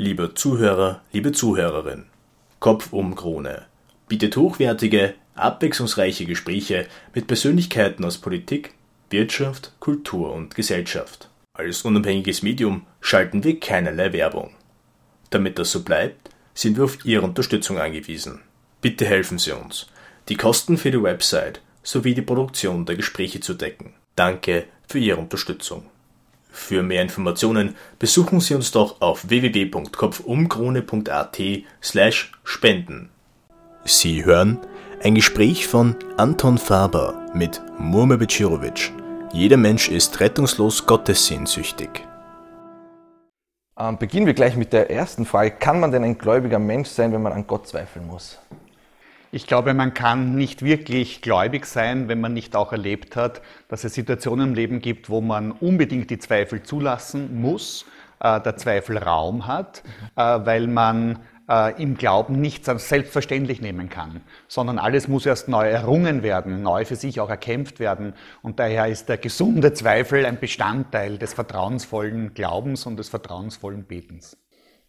Lieber Zuhörer, liebe Zuhörerin, Kopf um Krone bietet hochwertige, abwechslungsreiche Gespräche mit Persönlichkeiten aus Politik, Wirtschaft, Kultur und Gesellschaft. Als unabhängiges Medium schalten wir keinerlei Werbung. Damit das so bleibt, sind wir auf Ihre Unterstützung angewiesen. Bitte helfen Sie uns, die Kosten für die Website sowie die Produktion der Gespräche zu decken. Danke für Ihre Unterstützung. Für mehr Informationen besuchen Sie uns doch auf www.kopfumkrone.at slash spenden. Sie hören ein Gespräch von Anton Faber mit Murme Becirovic. Jeder Mensch ist rettungslos gottessehnsüchtig. Ähm, beginnen wir gleich mit der ersten Frage. Kann man denn ein gläubiger Mensch sein, wenn man an Gott zweifeln muss? Ich glaube, man kann nicht wirklich gläubig sein, wenn man nicht auch erlebt hat, dass es Situationen im Leben gibt, wo man unbedingt die Zweifel zulassen muss, äh, der Zweifel Raum hat, äh, weil man äh, im Glauben nichts als selbstverständlich nehmen kann, sondern alles muss erst neu errungen werden, neu für sich auch erkämpft werden. Und daher ist der gesunde Zweifel ein Bestandteil des vertrauensvollen Glaubens und des vertrauensvollen Betens.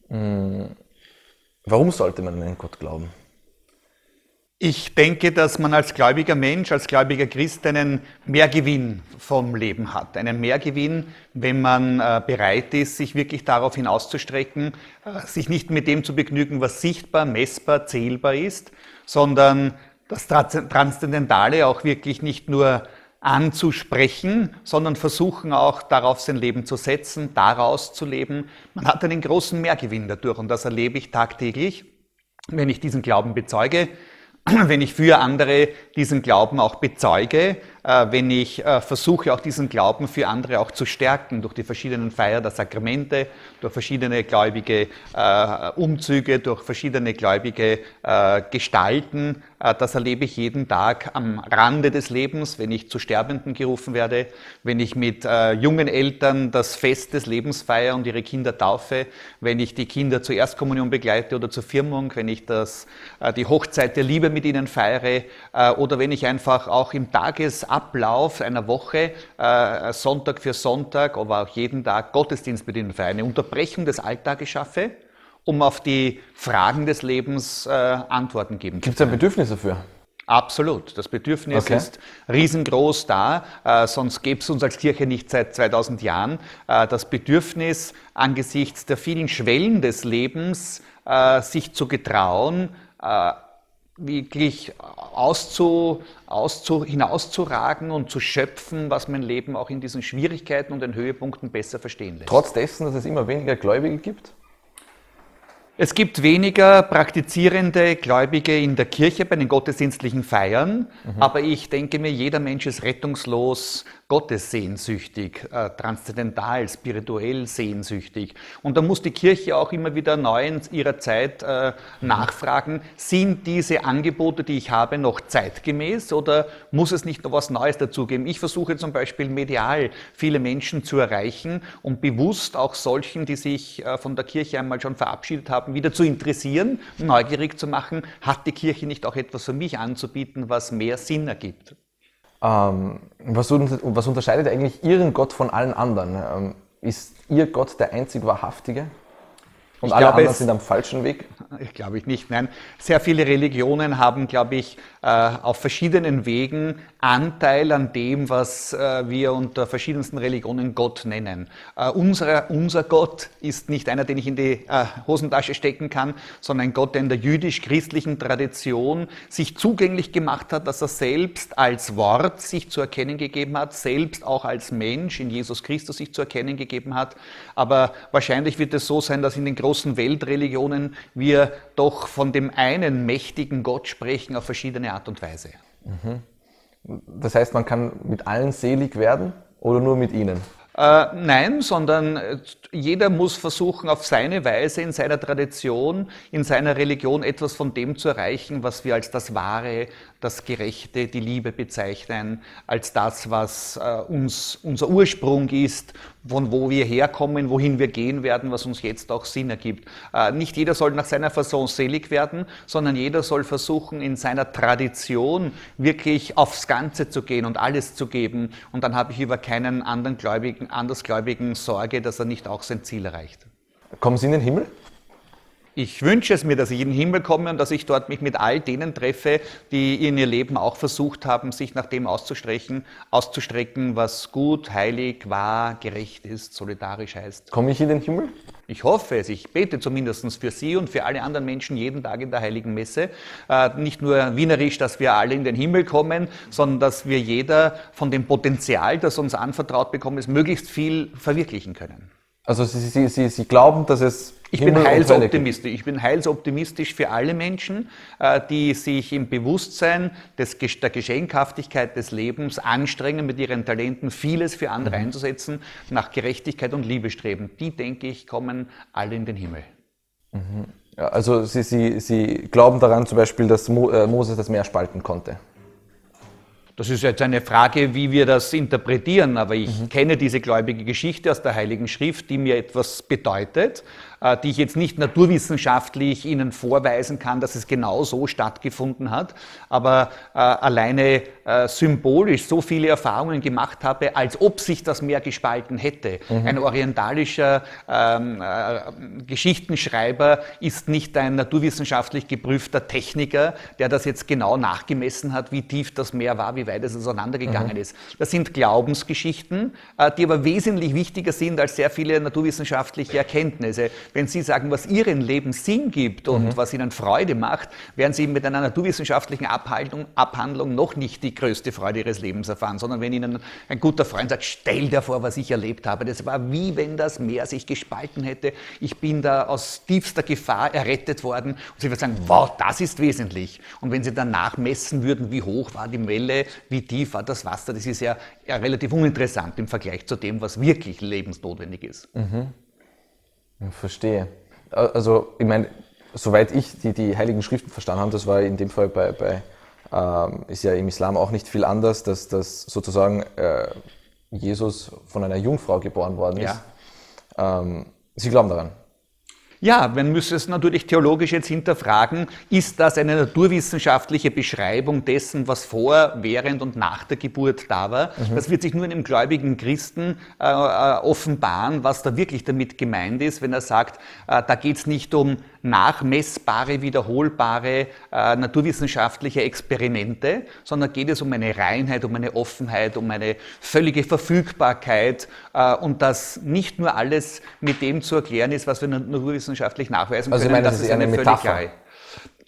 Hm. Warum sollte man an Gott glauben? Ich denke, dass man als gläubiger Mensch, als gläubiger Christ einen Mehrgewinn vom Leben hat. Einen Mehrgewinn, wenn man äh, bereit ist, sich wirklich darauf hinauszustrecken, äh, sich nicht mit dem zu begnügen, was sichtbar, messbar, zählbar ist, sondern das Transzendentale auch wirklich nicht nur anzusprechen, sondern versuchen auch darauf sein Leben zu setzen, daraus zu leben. Man hat einen großen Mehrgewinn dadurch und das erlebe ich tagtäglich, wenn ich diesen Glauben bezeuge wenn ich für andere diesen Glauben auch bezeuge, wenn ich äh, versuche, auch diesen Glauben für andere auch zu stärken durch die verschiedenen Feier der Sakramente, durch verschiedene gläubige äh, Umzüge, durch verschiedene gläubige Gestalten. Das erlebe ich jeden Tag am Rande des Lebens, wenn ich zu Sterbenden gerufen werde, wenn ich mit jungen Eltern das Fest des Lebens feiere und ihre Kinder taufe, wenn ich die Kinder zur Erstkommunion begleite oder zur Firmung, wenn ich das, die Hochzeit der Liebe mit ihnen feiere oder wenn ich einfach auch im Tagesablauf Ablauf einer Woche, äh, Sonntag für Sonntag, aber auch jeden Tag Gottesdienst mit ihnen für eine Unterbrechung des Alltages schaffe, um auf die Fragen des Lebens äh, Antworten geben. Gibt es ein Bedürfnis dafür? Absolut. Das Bedürfnis okay. ist riesengroß da, äh, sonst gäbe es uns als Kirche nicht seit 2000 Jahren. Äh, das Bedürfnis angesichts der vielen Schwellen des Lebens, äh, sich zu getrauen, äh, wirklich auszu, auszu, hinauszuragen und zu schöpfen, was mein Leben auch in diesen Schwierigkeiten und den Höhepunkten besser verstehen lässt. Trotz dessen, dass es immer weniger Gläubige gibt? Es gibt weniger praktizierende Gläubige in der Kirche bei den gottesdienstlichen Feiern, mhm. aber ich denke mir, jeder Mensch ist rettungslos gottessehnsüchtig, äh, transzendental, spirituell sehnsüchtig. Und da muss die Kirche auch immer wieder neu in ihrer Zeit äh, nachfragen, sind diese Angebote, die ich habe, noch zeitgemäß oder muss es nicht noch was Neues dazugeben? Ich versuche zum Beispiel medial viele Menschen zu erreichen und bewusst auch solchen, die sich äh, von der Kirche einmal schon verabschiedet haben, wieder zu interessieren, neugierig zu machen, hat die Kirche nicht auch etwas für mich anzubieten, was mehr Sinn ergibt? Ähm, was, was, unterscheidet eigentlich Ihren Gott von allen anderen? Ähm, ist Ihr Gott der einzig wahrhaftige? Und ich alle glaube, anderen sind am falschen Weg? Ich glaube ich nicht. Nein, sehr viele Religionen haben, glaube ich, äh, auf verschiedenen Wegen Anteil an dem, was äh, wir unter verschiedensten Religionen Gott nennen. Äh, unser, unser Gott ist nicht einer, den ich in die Hosentasche stecken kann, sondern ein Gott, der in der jüdisch-christlichen Tradition sich zugänglich gemacht hat, dass er selbst als Wort sich zu erkennen gegeben hat, selbst auch als Mensch in Jesus Christus sich zu erkennen gegeben hat. Aber wahrscheinlich wird es so sein, dass in den großen Weltreligionen wir doch von dem einen mächtigen Gott sprechen auf verschiedene Art und Weise. Mhm. Das heißt, man kann mit allen selig werden oder nur mit ihnen? Äh, nein, sondern äh, jeder muss versuchen, auf seine Weise, in seiner Tradition, in seiner Religion etwas von dem zu erreichen, was wir als das Wahre, das Gerechte, die Liebe bezeichnen, als das, was äh, uns unser Ursprung ist, von wo wir herkommen, wohin wir gehen werden, was uns jetzt auch Sinn ergibt. Äh, nicht jeder soll nach seiner Fasson selig werden, sondern jeder soll versuchen, in seiner Tradition wirklich aufs Ganze zu gehen und alles zu geben. Und dann habe ich über keinen anderen Gläubigen, Andersgläubigen Sorge, dass er nicht auch sein Ziel erreicht. Kommen Sie in den Himmel? Ich wünsche es mir, dass ich in den Himmel komme und dass ich dort mich mit all denen treffe, die in ihr Leben auch versucht haben, sich nach dem auszustrecken, auszustrecken, was gut, heilig, wahr, gerecht ist, solidarisch heißt. Komme ich in den Himmel? Ich hoffe es. Ich bete zumindest für Sie und für alle anderen Menschen jeden Tag in der Heiligen Messe. Äh, nicht nur wienerisch, dass wir alle in den Himmel kommen, sondern dass wir jeder von dem Potenzial, das uns anvertraut bekommen ist, möglichst viel verwirklichen können. Also Sie, Sie, Sie, Sie glauben, dass es ich bin heilsoptimistisch. Ich bin heilsoptimistisch für alle Menschen, äh, die sich im Bewusstsein des, der Geschenkhaftigkeit des Lebens anstrengen, mit ihren Talenten vieles für andere mhm. einzusetzen, nach Gerechtigkeit und Liebe streben. Die, denke ich, kommen alle in den Himmel. Mhm. Ja, also Sie, Sie, Sie glauben daran zum Beispiel, dass Mo, äh, Moses das Meer spalten konnte? Das ist jetzt eine Frage, wie wir das interpretieren, aber ich mhm. kenne diese gläubige Geschichte aus der Heiligen Schrift, die mir etwas bedeutet. Äh, die ich jetzt nicht naturwissenschaftlich Ihnen vorweisen kann, dass es genau so stattgefunden hat, aber äh, alleine äh, symbolisch so viele Erfahrungen gemacht habe, als ob sich das Meer gespalten hätte. Mhm. Ein orientalischer ähm, äh, Geschichtenschreiber ist nicht ein naturwissenschaftlich geprüfter Techniker, der das jetzt genau nachgemessen hat, wie tief das Meer war, wie weit es auseinandergegangen mhm. ist. Das sind Glaubensgeschichten, die aber wesentlich wichtiger sind als sehr viele naturwissenschaftliche Erkenntnisse. Wenn Sie sagen, was Ihrem Leben Sinn gibt und mhm. was Ihnen Freude macht, werden Sie mit einer naturwissenschaftlichen Abhandlung, Abhandlung noch nicht die größte Freude Ihres Lebens erfahren, sondern wenn Ihnen ein guter Freund sagt, stell dir vor, was ich erlebt habe, das war wie wenn das Meer sich gespalten hätte, ich bin da aus tiefster Gefahr errettet worden und Sie würden sagen, wow, das ist wesentlich. Und wenn Sie danach messen würden, wie hoch war die Welle, wie tief war das Wasser, das ist ja, ja relativ uninteressant im Vergleich zu dem, was wirklich lebensnotwendig ist. Mhm. Verstehe. Also, ich meine, soweit ich die, die Heiligen Schriften verstanden habe, das war in dem Fall bei, bei ähm, ist ja im Islam auch nicht viel anders, dass, dass sozusagen äh, Jesus von einer Jungfrau geboren worden ist. Ja. Ähm, Sie glauben daran? Ja, man müsste es natürlich theologisch jetzt hinterfragen, ist das eine naturwissenschaftliche Beschreibung dessen, was vor, während und nach der Geburt da war? Mhm. Das wird sich nur einem gläubigen Christen äh, äh, offenbaren, was da wirklich damit gemeint ist, wenn er sagt, äh, da geht es nicht um nachmessbare, wiederholbare äh, naturwissenschaftliche Experimente, sondern geht es um eine Reinheit, um eine Offenheit, um eine völlige Verfügbarkeit äh, und dass nicht nur alles mit dem zu erklären ist, was wir naturwissenschaftlich nachweisen also können. Also ich meine, das, das ist eine, eine Metapher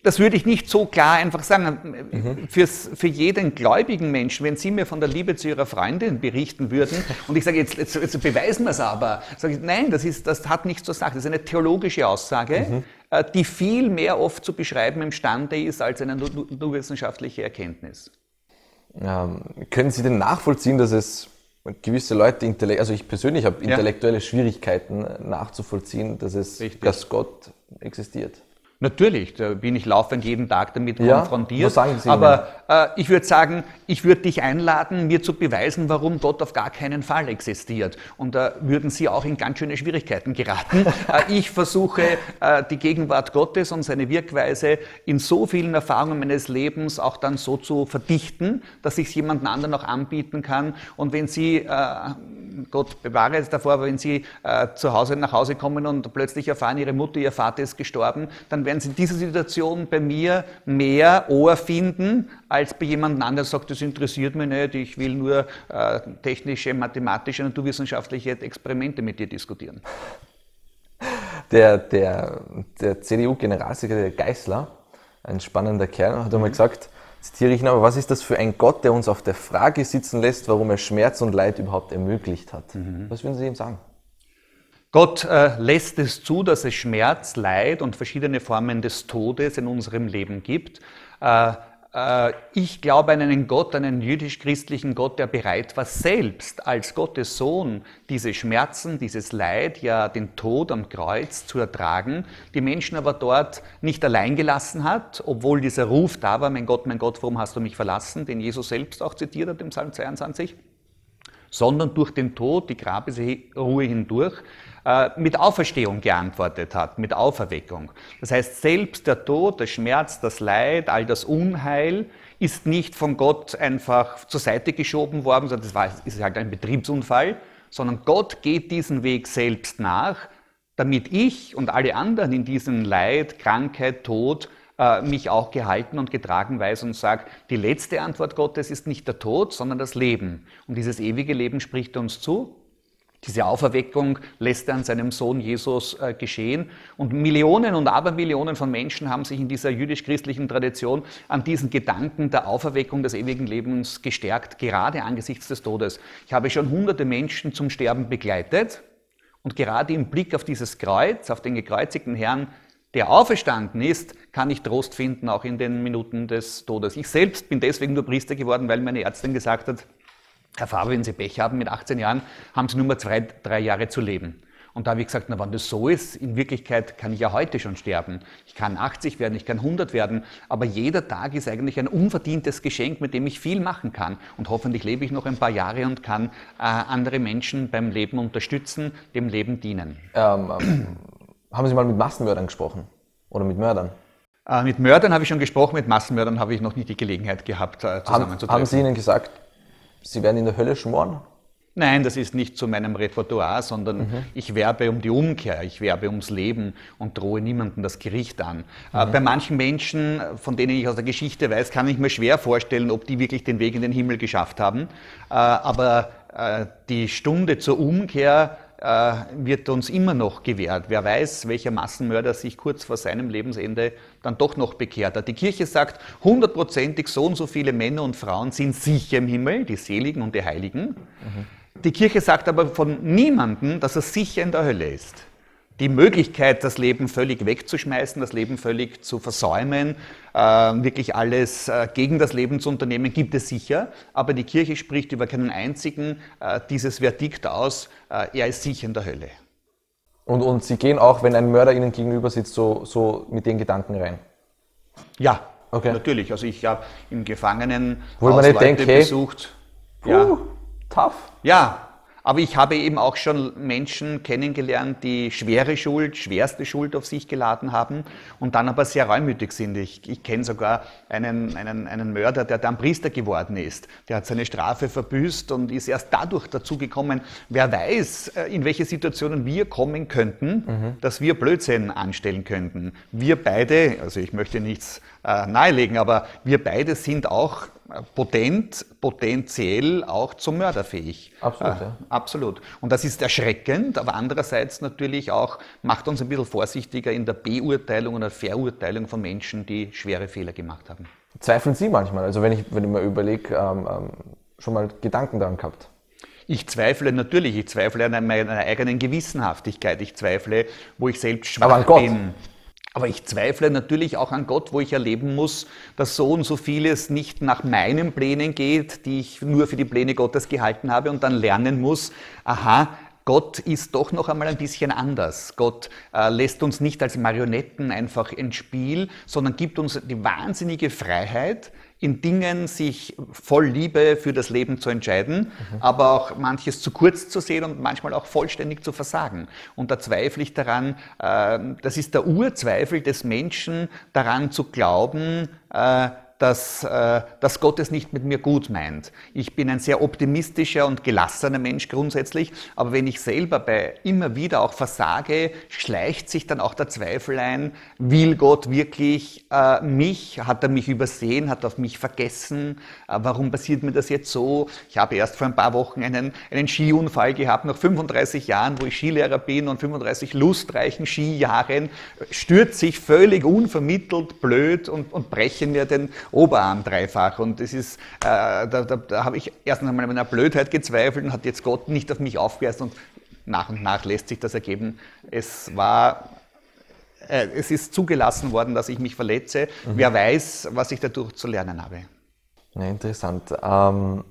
das würde ich nicht so klar einfach sagen. Mhm. Fürs, für jeden gläubigen Menschen, wenn Sie mir von der Liebe zu Ihrer Freundin berichten würden und ich sage, jetzt, jetzt, jetzt beweisen wir es aber, sage ich, nein, das, ist, das hat nichts zu sagen. Das ist eine theologische Aussage, mhm. Äh, die viel mehr oft zu beschreiben imstande ist als eine naturwissenschaftliche Erkenntnis. Ähm, können Sie denn nachvollziehen, dass es gewisse Leute, also ich persönlich habe intellektuelle ja. Schwierigkeiten nachzuvollziehen, dass es, dass Gott existiert? Natürlich, da bin ich laufend jeden Tag damit ja, konfrontiert. Was sagen Sie Aber äh, ich würde sagen, ich würde dich einladen, mir zu beweisen, warum Gott auf gar keinen Fall existiert. Und da würden Sie auch in ganz schöne Schwierigkeiten geraten. äh, ich versuche äh, die Gegenwart Gottes und seine Wirkweise in so vielen Erfahrungen meines Lebens auch dann so zu verdichten, dass ich es jemand anderen auch anbieten kann. Und wenn Sie, äh, Gott bewahre es davor, aber wenn Sie äh, zu Hause nach Hause kommen und plötzlich erfahren, Ihre Mutter, Ihr Vater ist gestorben, dann werden Sie in dieser Situation bei mir mehr Ohr finden, als bei jemand anderem, der sagt, das interessiert mich nicht, ich will nur äh, technische, mathematische, naturwissenschaftliche Experimente mit dir diskutieren. Der, der, der CDU-Generalsekretär Geißler, ein spannender Kerl, hat einmal mhm. gesagt, zitiere ich ihn, aber was ist das für ein Gott, der uns auf der Frage sitzen lässt, warum er Schmerz und Leid überhaupt ermöglicht hat? Mhm. Was würden Sie ihm sagen? Gott äh, lässt es zu, dass es Schmerz, Leid und verschiedene Formen des Todes in unserem Leben gibt. Äh, äh, ich glaube an einen Gott, einen jüdisch-christlichen Gott, der bereit war, selbst als Gottes Sohn diese Schmerzen, dieses Leid, ja den Tod am Kreuz zu ertragen, die Menschen aber dort nicht allein gelassen hat, obwohl dieser Ruf da war, mein Gott, mein Gott, warum hast du mich verlassen, den Jesus selbst auch zitiert hat im Psalm 22, sondern durch den Tod, die Grabesruhe hindurch, mit Auferstehung geantwortet hat, mit Auferweckung. Das heißt, selbst der Tod, der Schmerz, das Leid, all das Unheil ist nicht von Gott einfach zur Seite geschoben worden, sondern das war, ist halt ein Betriebsunfall, sondern Gott geht diesen Weg selbst nach, damit ich und alle anderen in diesem Leid, Krankheit, Tod äh, mich auch gehalten und getragen weiß und sage, die letzte Antwort Gottes ist nicht der Tod, sondern das Leben. Und dieses ewige Leben spricht uns zu. Diese Auferweckung lässt er an seinem Sohn Jesus äh, geschehen. Und Millionen und Abermillionen von Menschen haben sich in dieser jüdisch-christlichen Tradition an diesen Gedanken der Auferweckung des ewigen Lebens gestärkt, gerade angesichts des Todes. Ich habe schon hunderte Menschen zum Sterben begleitet. Und gerade im Blick auf dieses Kreuz, auf den gekreuzigten Herrn, der auferstanden ist, kann ich Trost finden, auch in den Minuten des Todes. Ich selbst bin deswegen nur Priester geworden, weil meine Ärztin gesagt hat, Herr Faber, wenn Sie Pech haben mit 18 Jahren, haben Sie nur mal zwei, drei Jahre zu leben. Und da habe ich gesagt, na, wenn das so ist, in Wirklichkeit kann ich ja heute schon sterben. Ich kann 80 werden, ich kann 100 werden, aber jeder Tag ist eigentlich ein unverdientes Geschenk, mit dem ich viel machen kann. Und hoffentlich lebe ich noch ein paar Jahre und kann äh, andere Menschen beim Leben unterstützen, dem Leben dienen. Ähm, ähm, haben Sie mal mit Massenmördern gesprochen? Oder mit Mördern? Äh, mit Mördern habe ich schon gesprochen, mit Massenmördern habe ich noch nie die Gelegenheit gehabt, äh, zusammenzutreffen. Haben, haben Sie ihnen gesagt, Sie werden in der Hölle schmoren? Nein, das ist nicht zu meinem Repertoire, sondern mhm. ich werbe um die Umkehr, ich werbe ums Leben und drohe niemandem das Gericht an. Äh, mhm. bei manchen Menschen, von denen ich aus der Geschichte weiß, kann ich mir schwer vorstellen, ob die wirklich den Weg in den Himmel geschafft haben. Äh, aber äh, die Stunde zur Umkehr wird uns immer noch gewährt. Wer weiß, welcher Massenmörder sich kurz vor seinem Lebensende dann doch noch bekehrt hat. Die Kirche sagt, hundertprozentig so und so viele Männer und Frauen sind sicher im Himmel, die Seligen und die Heiligen. Mhm. Die Kirche sagt aber von niemandem, dass er sicher in der Hölle ist die Möglichkeit, das Leben völlig wegzuschmeißen, das Leben völlig zu versäumen, äh, wirklich alles äh, gegen das Leben zu unternehmen, gibt es sicher. Aber die Kirche spricht über keinen einzigen äh, dieses Verdikt aus, äh, er ist sicher in der Hölle. Und, und Sie gehen auch, wenn ein Mörder Ihnen gegenüber sitzt, so, so mit den Gedanken rein? Ja, okay. natürlich. Also ich habe im Gefangenen Wo man nicht denkt, hey, besucht. Puh, ja. tough. Ja, aber ich habe eben auch schon Menschen kennengelernt, die schwere Schuld, schwerste Schuld auf sich geladen haben und dann aber sehr reumütig sind. Ich, ich kenne sogar einen, einen, einen Mörder, der dann Priester geworden ist. Der hat seine Strafe verbüßt und ist erst dadurch dazu gekommen, wer weiß, äh, in welche Situationen wir kommen könnten, mhm. dass wir Blödsinn anstellen könnten. Wir beide, also ich möchte nichts äh, nahelegen, aber wir beide sind auch potent, potenziell auch zum Mörder fähig. Absolut, äh, ja. Absolut. Und das ist erschreckend, aber andererseits natürlich auch macht uns ein bisschen vorsichtiger in der Beurteilung und der Verurteilung von Menschen, die schwere Fehler gemacht haben. Zweifeln Sie manchmal? Also wenn ich, wenn ich mir überlege, ähm, ähm, schon mal Gedanken daran gehabt? Ich zweifle natürlich, ich zweifle an meiner eigenen Gewissenhaftigkeit, ich zweifle, wo ich selbst schwach bin. Aber ich zweifle natürlich auch an Gott, wo ich erleben muss, dass so und so vieles nicht nach meinen Plänen geht, die ich nur für die Pläne Gottes gehalten habe und dann lernen muss, aha, Gott ist doch noch einmal ein bisschen anders. Gott äh, lässt uns nicht als Marionetten einfach ins Spiel, sondern gibt uns die wahnsinnige Freiheit, in Dingen sich voll Liebe für das Leben zu entscheiden, mhm. aber auch manches zu kurz zu sehen und manchmal auch vollständig zu versagen. Und da zweifle ich daran, äh, das ist der Urzweifel des Menschen, daran zu glauben, äh, dass, äh, dass Gott es nicht mit mir gut meint. Ich bin ein sehr optimistischer und gelassener Mensch grundsätzlich, aber wenn ich selber bei immer wieder auch versage, schleicht sich dann auch der Zweifel ein, will Gott wirklich äh, mich, hat er mich übersehen, hat er auf mich vergessen, äh, warum passiert mir das jetzt so? Ich habe erst vor ein paar Wochen einen, einen Skiunfall gehabt, nach 35 Jahren, wo ich Skilehrer bin und 35 lustreichen Skijahren, stürze ich völlig unvermittelt, blöd und, und breche mir den Oberarm dreifach. Und das ist, äh, da, da, da habe ich erst einmal meiner Blödheit gezweifelt und hat jetzt Gott nicht auf mich aufgehört und nach und nach lässt sich das ergeben. Es war äh, es ist zugelassen worden, dass ich mich verletze. Mhm. Wer weiß, was ich dadurch zu lernen habe. Ja, interessant. Ähm,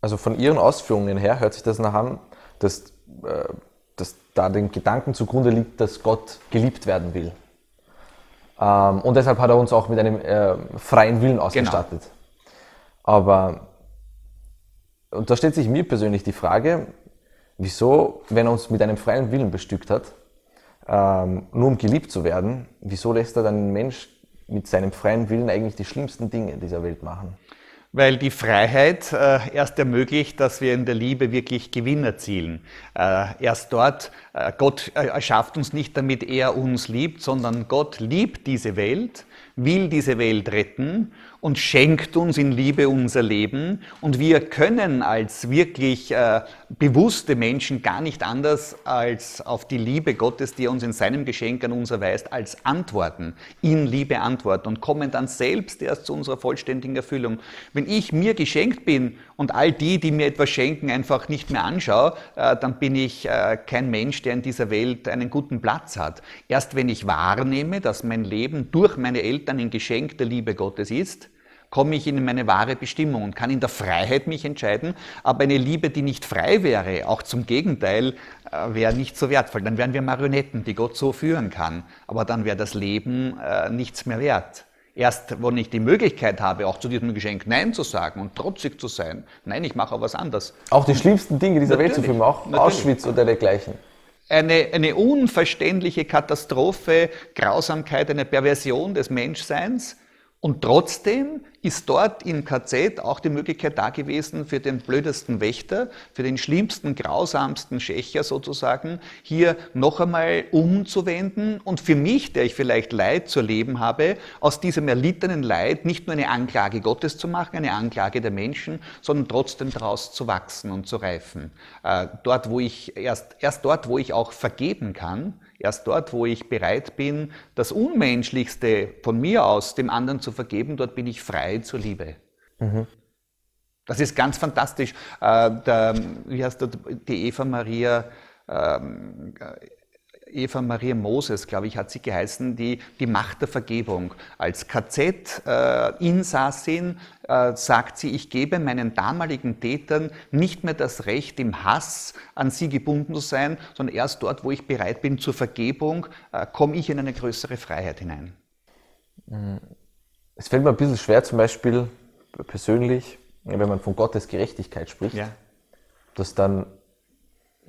also von Ihren Ausführungen her hört sich das nach an, dass, äh, dass da den Gedanken zugrunde liegt, dass Gott geliebt werden will. Ähm, und deshalb hat er uns auch mit einem äh, freien Willen ausgestattet. Genau. Aber, und da stellt sich mir persönlich die Frage, wieso, wenn er uns mit einem freien Willen bestückt hat, ähm, nur um geliebt zu werden, wieso lässt er dann einen Mensch mit seinem freien Willen eigentlich die schlimmsten Dinge dieser Welt machen? Weil die Freiheit äh, erst ermöglicht, dass wir in der Liebe wirklich Gewinn erzielen. Äh, erst dort, äh, Gott äh, erschafft uns nicht, damit er uns liebt, sondern Gott liebt diese Welt, will diese Welt retten und schenkt uns in Liebe unser Leben. Und wir können als wirklich äh, bewusste Menschen gar nicht anders als auf die Liebe Gottes, die er uns in seinem Geschenk an uns erweist, als antworten, in Liebe antworten und kommen dann selbst erst zu unserer vollständigen Erfüllung. Wenn ich mir geschenkt bin und all die, die mir etwas schenken, einfach nicht mehr anschaue, äh, dann bin ich äh, kein Mensch, der in dieser Welt einen guten Platz hat. Erst wenn ich wahrnehme, dass mein Leben durch meine Eltern ein Geschenk der Liebe Gottes ist, komme ich in meine wahre Bestimmung und kann in der Freiheit mich entscheiden. Aber eine Liebe, die nicht frei wäre, auch zum Gegenteil, äh, wäre nicht so wertvoll. Dann wären wir Marionetten, die Gott so führen kann. Aber dann wäre das Leben äh, nichts mehr wert. Erst, wenn ich die Möglichkeit habe, auch zu diesem Geschenk Nein zu sagen und trotzig zu sein, nein, ich mache auch was anderes. Auch die schlimmsten Dinge dieser. Welt zu filmen, auch Natürlich. Auschwitz oder dergleichen. Eine, eine unverständliche Katastrophe, Grausamkeit, eine Perversion des Menschseins, und trotzdem ist dort im KZ auch die Möglichkeit da gewesen, für den blödesten Wächter, für den schlimmsten, grausamsten Schächer sozusagen, hier noch einmal umzuwenden und für mich, der ich vielleicht Leid zu erleben habe, aus diesem erlittenen Leid nicht nur eine Anklage Gottes zu machen, eine Anklage der Menschen, sondern trotzdem daraus zu wachsen und zu reifen. Äh, dort, wo ich, erst, erst dort, wo ich auch vergeben kann, Erst dort, wo ich bereit bin, das Unmenschlichste von mir aus dem anderen zu vergeben, dort bin ich frei zur Liebe. Mhm. Das ist ganz fantastisch. Äh, der, wie heißt der, die Eva Maria ähm, Eva Maria Moses, glaube ich, hat sie geheißen, die, die Macht der Vergebung. Als KZ-Insassin äh, äh, sagt sie, ich gebe meinen damaligen Tätern nicht mehr das Recht, im Hass an sie gebunden zu sein, sondern erst dort, wo ich bereit bin zur Vergebung, äh, komme ich in eine größere Freiheit hinein. Mhm. Es fällt mir ein bisschen schwer, zum Beispiel persönlich, wenn man von Gottes Gerechtigkeit spricht, ja. dass dann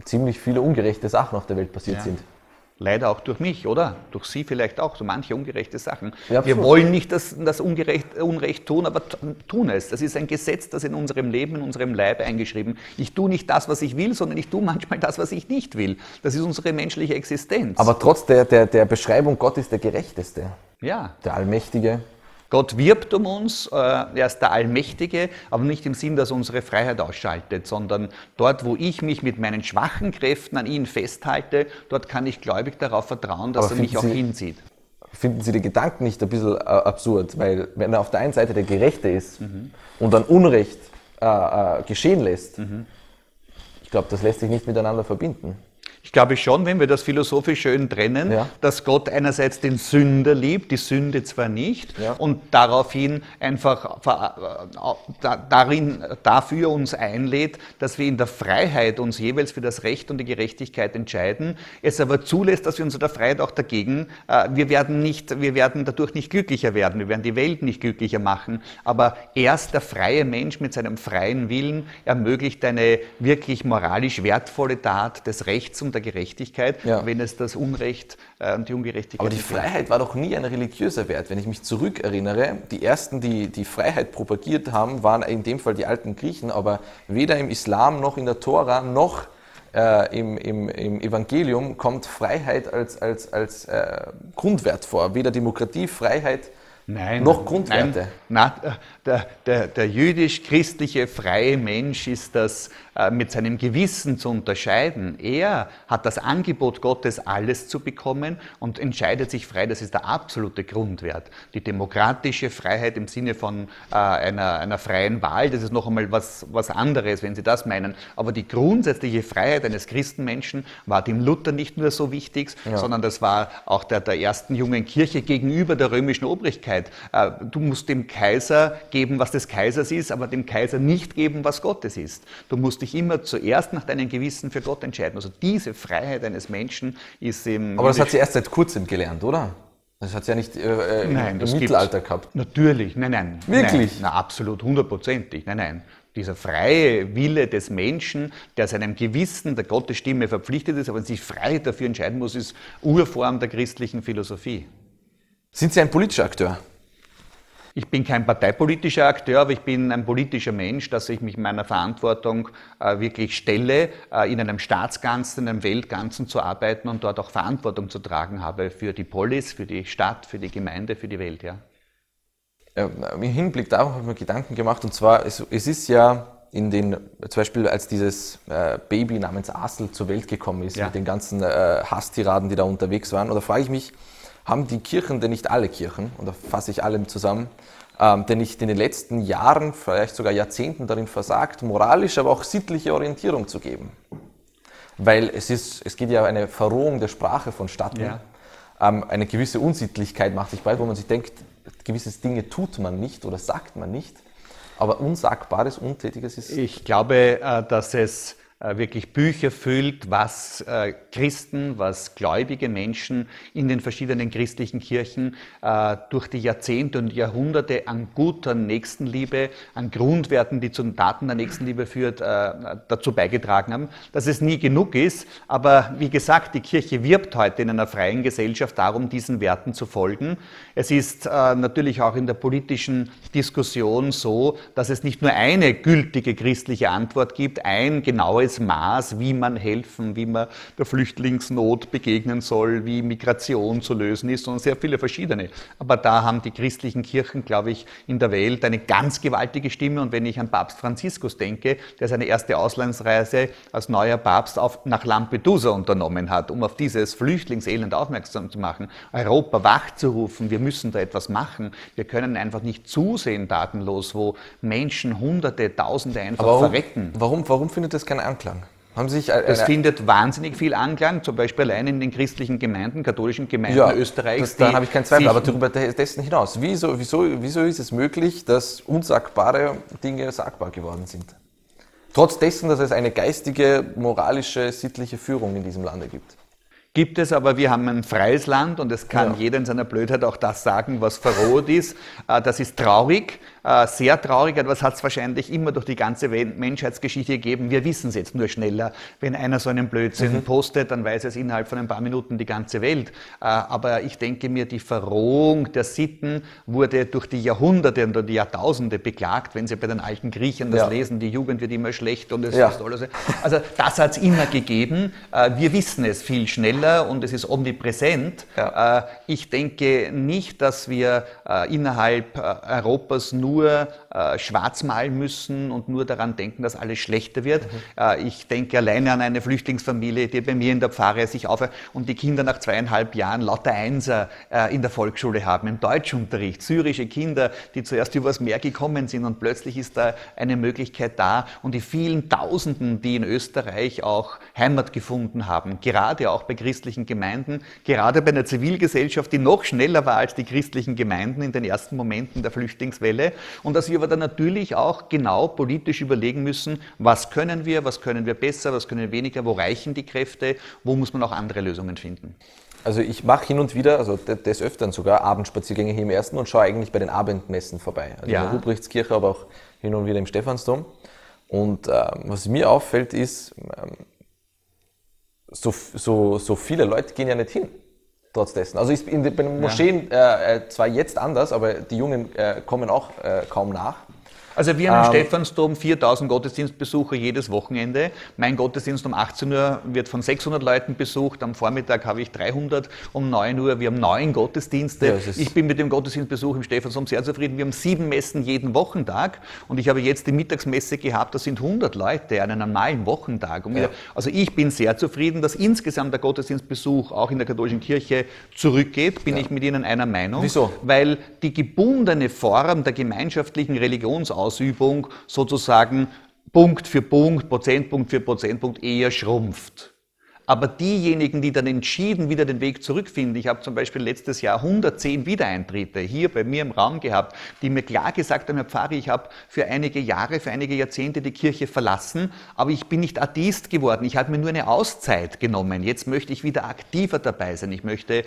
ziemlich viele ungerechte Sachen auf der Welt passiert ja. sind. Leider auch durch mich, oder? Durch Sie vielleicht auch, so manche ungerechte Sachen. Ja, wir wollen nicht das, das Ungerecht, Unrecht tun, aber tun es. Das ist ein Gesetz, das in unserem Leben, in unserem Leib eingeschrieben. Ich tue nicht das, was ich will, sondern ich tue manchmal das, was ich nicht will. Das ist unsere menschliche Existenz. Aber trotz der, der, der Beschreibung, Gott ist der Gerechteste. Ja. Der Allmächtige. Gott wirbt um uns, äh, er ist der Allmächtige, aber nicht im Sinn, dass er unsere Freiheit ausschaltet, sondern dort, wo ich mich mit meinen schwachen Kräften an ihn festhalte, dort kann ich gläubig darauf vertrauen, dass aber er mich auch Sie, hinzieht. Finden Sie die Gedanken nicht ein bisschen äh, absurd? Weil wenn er auf der einen Seite der Gerechte ist mhm. und dann Unrecht äh, äh, geschehen lässt, mhm. ich glaube, das lässt sich nicht miteinander verbinden. Ich glaube schon, wenn wir das philosophisch schön trennen, ja. dass Gott einerseits den Sünder liebt, die Sünde zwar nicht, ja. und daraufhin einfach äh, darin, dafür uns einlädt, dass wir in der Freiheit uns jeweils für das Recht und die Gerechtigkeit entscheiden, es aber zulässt, dass wir uns in der Freiheit auch dagegen, äh, wir werden nicht, wir werden dadurch nicht glücklicher werden, wir werden die Welt nicht glücklicher machen, aber erst der freie Mensch mit seinem freien Willen ermöglicht eine wirklich moralisch wertvolle Tat des Rechts und der Gerechtigkeit, ja. wenn es das Unrecht äh, und die Ungerechtigkeit. Aber die Freiheit war doch nie ein religiöser Wert. Wenn ich mich zurückerinnere, die ersten, die die Freiheit propagiert haben, waren in dem Fall die alten Griechen, aber weder im Islam noch in der Tora noch äh, im, im, im, Evangelium kommt Freiheit als, als, als äh, Grundwert vor. Weder Demokratie, Freiheit Nein, noch Grundwerte. Nein, na, der, der, der jüdisch-christliche freie Mensch ist das äh, mit seinem Gewissen zu unterscheiden. Er hat das Angebot Gottes, alles zu bekommen und entscheidet sich frei. Das ist der absolute Grundwert. Die demokratische Freiheit im Sinne von äh, einer, einer freien Wahl, das ist noch einmal was, was anderes, wenn Sie das meinen. Aber die grundsätzliche Freiheit eines Christenmenschen war dem Luther nicht nur so wichtig, ja. sondern das war auch der, der ersten jungen Kirche gegenüber der römischen Obrigkeit Freiheit. Äh, du musst dem Kaiser geben, was des Kaisers ist, aber dem Kaiser nicht geben, was Gottes ist. Du musst dich immer zuerst nach deinem Gewissen für Gott entscheiden. Also diese Freiheit eines Menschen ist im. Aber das hat sie erst seit kurzem gelernt, oder? Das hat sie ja nicht äh, äh nein, im Mittelalter gehabt. Natürlich, nein, nein. Wirklich? Nein, na, absolut, hundertprozentig. Nein, nein dieser freie Wille des Menschen, der seinem Gewissen der Gottesstimme verpflichtet ist, aber sich frei dafür entscheiden muss, ist Urform der christlichen Philosophie. Sind Sie ein politischer Akteur? Ich bin kein parteipolitischer Akteur, aber ich bin ein politischer Mensch, dass ich mich meiner Verantwortung äh, wirklich stelle, äh, in einem Staatsganzen, in einem Weltganzen zu arbeiten und dort auch Verantwortung zu tragen habe für die Polis, für die Stadt, für die Gemeinde, für die Welt. Ja. Im Hinblick darauf habe ich mir Gedanken gemacht und zwar, es, es ist ja in den, zum Beispiel als dieses äh, Baby namens Asel zur Welt gekommen ist, ja. mit den ganzen äh, Hasstiraden, die da unterwegs waren, oder frage ich mich, haben die Kirchen, denn nicht alle Kirchen, und da fasse ich alle zusammen, ähm, denn nicht in den letzten Jahren, vielleicht sogar Jahrzehnten darin versagt, moralische, aber auch sittliche Orientierung zu geben. Weil es, ist, es geht ja eine Verrohung der Sprache vonstatten. Ja. Ähm, eine gewisse Unsittlichkeit macht sich breit, wo man sich denkt, gewisse Dinge tut man nicht oder sagt man nicht. Aber Unsagbares, Untätiges ist. Ich glaube, äh, dass es wirklich Bücher füllt, was äh, Christen, was gläubige Menschen in den verschiedenen christlichen Kirchen äh, durch die Jahrzehnte und Jahrhunderte an guter Nächstenliebe, an Grundwerten, die zu den Taten der Nächstenliebe führt, dazu beigetragen haben. Dass es nie genug ist, aber wie gesagt, die Kirche wirbt heute in einer freien Gesellschaft darum, diesen Werten zu folgen. Es ist natürlich auch in der politischen Diskussion so, dass es nicht nur eine gültige christliche Antwort gibt, ein genaues genaues Maß, wie man helfen, wie man der Flüchtlingsnot begegnen soll, wie Migration zu lösen ist, sondern sehr viele verschiedene. Aber da haben die christlichen Kirchen, glaube ich, in der Welt eine ganz gewaltige Stimme. Und wenn ich an Papst Franziskus denke, der seine erste Auslandsreise als neuer Papst auf, nach Lampedusa unternommen hat, um auf dieses Flüchtlingselend aufmerksam zu machen, Europa wachzurufen, wir müssen da etwas machen. Wir können einfach nicht zusehen, datenlos, wo Menschen Hunderte, Tausende einfach warum, verrecken. Warum, warum findet das keinen Anklang? Haben sich es findet wahnsinnig viel Anklang, zum Beispiel allein in den christlichen Gemeinden, katholischen Gemeinden ja, Österreichs. Da habe ich keinen Zweifel, aber darüber dessen hinaus. Wieso, wieso, wieso ist es möglich, dass unsagbare Dinge sagbar geworden sind? Trotz dessen, dass es eine geistige, moralische, sittliche Führung in diesem Lande gibt. Gibt es, aber wir haben ein freies Land und es kann ja. jeder in seiner Blödheit auch das sagen, was verroht ist. Äh, das ist traurig, sehr traurig, aber es hat es wahrscheinlich immer durch die ganze Menschheitsgeschichte gegeben. Wir wissen es jetzt nur schneller. Wenn einer so einen Blödsinn mhm. postet, dann weiß es innerhalb von ein paar Minuten die ganze Welt. Äh, aber ich denke mir, die Verrohung der Sitten wurde durch die Jahrhunderte und die Jahrtausende beklagt. Wenn Sie bei den alten Griechen das ja. lesen, die Jugend wird immer schlecht und es ja. ist alles. Also das hat es immer gegeben. Äh, wir wissen es viel schneller und es ist omnipräsent. Ja. Ich denke nicht, dass wir innerhalb Europas nur nur äh, schwarz malen müssen und nur daran denken, dass alles schlechter wird. Mhm. Äh, ich denke alleine an eine Flüchtlingsfamilie, die bei mir in der Pfarre sich auf und die Kinder nach zweieinhalb Jahren lauter Einser äh, in der Volksschule haben, im Deutschunterricht. Syrische Kinder, die zuerst übers Meer gekommen sind und plötzlich ist da eine Möglichkeit da und die vielen Tausenden, die in Österreich auch Heimat gefunden haben, gerade auch bei christlichen Gemeinden, gerade bei einer Zivilgesellschaft, die noch schneller war als die christlichen Gemeinden in den ersten Momenten der Flüchtlingswelle und dass wir aber dann natürlich auch genau politisch überlegen müssen, was können wir, was können wir besser, was können wir weniger, wo reichen die Kräfte, wo muss man auch andere Lösungen finden. Also ich mache hin und wieder, also des Öfteren sogar, Abendspaziergänge hier im Ersten und schaue eigentlich bei den Abendmessen vorbei. Also ja. in der Ruprechtskirche, aber auch hin und wieder im Stephansdom. Und äh, was mir auffällt ist, ähm, so, so, so viele Leute gehen ja nicht hin trotz dessen. Also ist in den Moscheen äh, äh zwar jetzt anders, aber die Jungen äh, kommen auch äh, kaum nach. Also wir haben im ähm, Stephansdom 4000 Gottesdienstbesucher jedes Wochenende. Mein Gottesdienst um 18 Uhr wird von 600 Leuten besucht. Am Vormittag habe ich 300 um 9 Uhr. Wir haben neun Gottesdienste. Ja, ich bin mit dem Gottesdienstbesuch im Stephansdom sehr zufrieden. Wir haben sieben Messen jeden Wochentag. Und ich habe jetzt die Mittagsmesse gehabt. Das sind 100 Leute an einem normalen Wochentag. Ja. Also ich bin sehr zufrieden, dass insgesamt der Gottesdienstbesuch auch in der katholischen Kirche zurückgeht. Bin ja. ich mit Ihnen einer Meinung. Wieso? Weil die gebundene Form der gemeinschaftlichen Religionsausübung Ausübung sozusagen Punkt für Punkt, Prozentpunkt für Prozentpunkt eher schrumpft. Aber diejenigen, die dann entschieden wieder den Weg zurückfinden, ich habe zum Beispiel letztes Jahr 110 Wiedereintritte hier bei mir im Raum gehabt, die mir klar gesagt haben, Herr Pfarrer, ich habe für einige Jahre, für einige Jahrzehnte die Kirche verlassen, aber ich bin nicht Atheist geworden, ich habe mir nur eine Auszeit genommen. Jetzt möchte ich wieder aktiver dabei sein. Ich möchte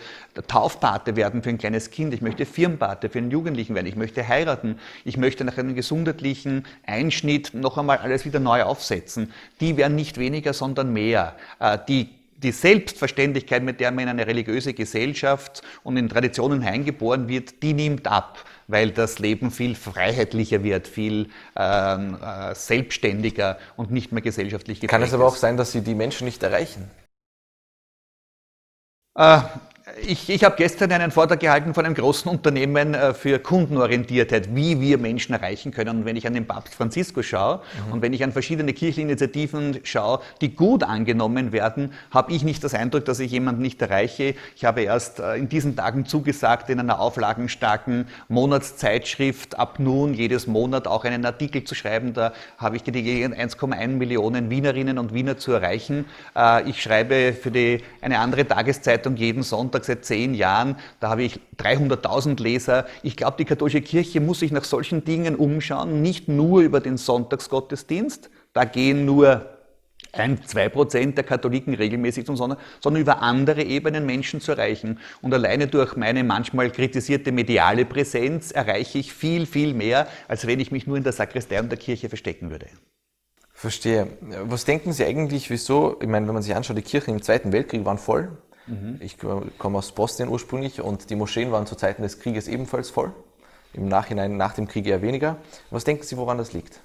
Taufpate werden für ein kleines Kind, ich möchte Firmpate für einen Jugendlichen werden, ich möchte heiraten, ich möchte nach einem gesundheitlichen Einschnitt noch einmal alles wieder neu aufsetzen. Die werden nicht weniger, sondern mehr. Äh, die die Selbstverständlichkeit, mit der man in eine religiöse Gesellschaft und in Traditionen hineingeboren wird, die nimmt ab. weil das Leben viel freiheitlicher wird, viel ähm, äh, selbstständiger und nicht mehr gesellschaftlich geprägt Kann es aber auch sein, dass Sie die Menschen nicht erreichen? Äh, ich, ich habe gestern einen Vortrag gehalten von einem großen Unternehmen äh, für Kundenorientiertheit, wie wir Menschen erreichen können. Und wenn ich an den Papst Franziskus schaue mhm. und wenn ich an verschiedene kirchliche Initiativen schaue, die gut angenommen werden, habe ich nicht das Eindruck, dass ich jemanden nicht erreiche. Ich habe erst äh, in diesen Tagen zugesagt, in einer auflagenstarken Monatszeitschrift ab nun jedes Monat auch einen Artikel zu schreiben. Da habe ich die Gelegenheit, 1,1 Millionen Wienerinnen und Wiener zu erreichen. Äh, ich schreibe für die, eine andere Tageszeitung jeden Sonntag Sonntag seit zehn Jahren, da habe ich 300.000 Leser. Ich glaube, die katholische Kirche muss sich nach solchen Dingen umschauen, nicht nur über den Sonntagsgottesdienst, da gehen nur ein, zwei Prozent der Katholiken regelmäßig zum Sonntag, sondern über andere Ebenen Menschen zu erreichen. Und alleine durch meine manchmal kritisierte mediale Präsenz erreiche ich viel, viel mehr, als wenn ich mich nur in der Sakristei und der Kirche verstecken würde. Verstehe. Was denken Sie eigentlich, wieso, ich meine, wenn man sich anschaut, die Kirchen im Zweiten Weltkrieg waren voll, Mhm. Ich komme aus Bosnien ursprünglich und die Moscheen waren zu Zeiten des Krieges ebenfalls voll. Im Nachhinein, nach dem Krieg eher weniger. Was denken Sie, woran das liegt?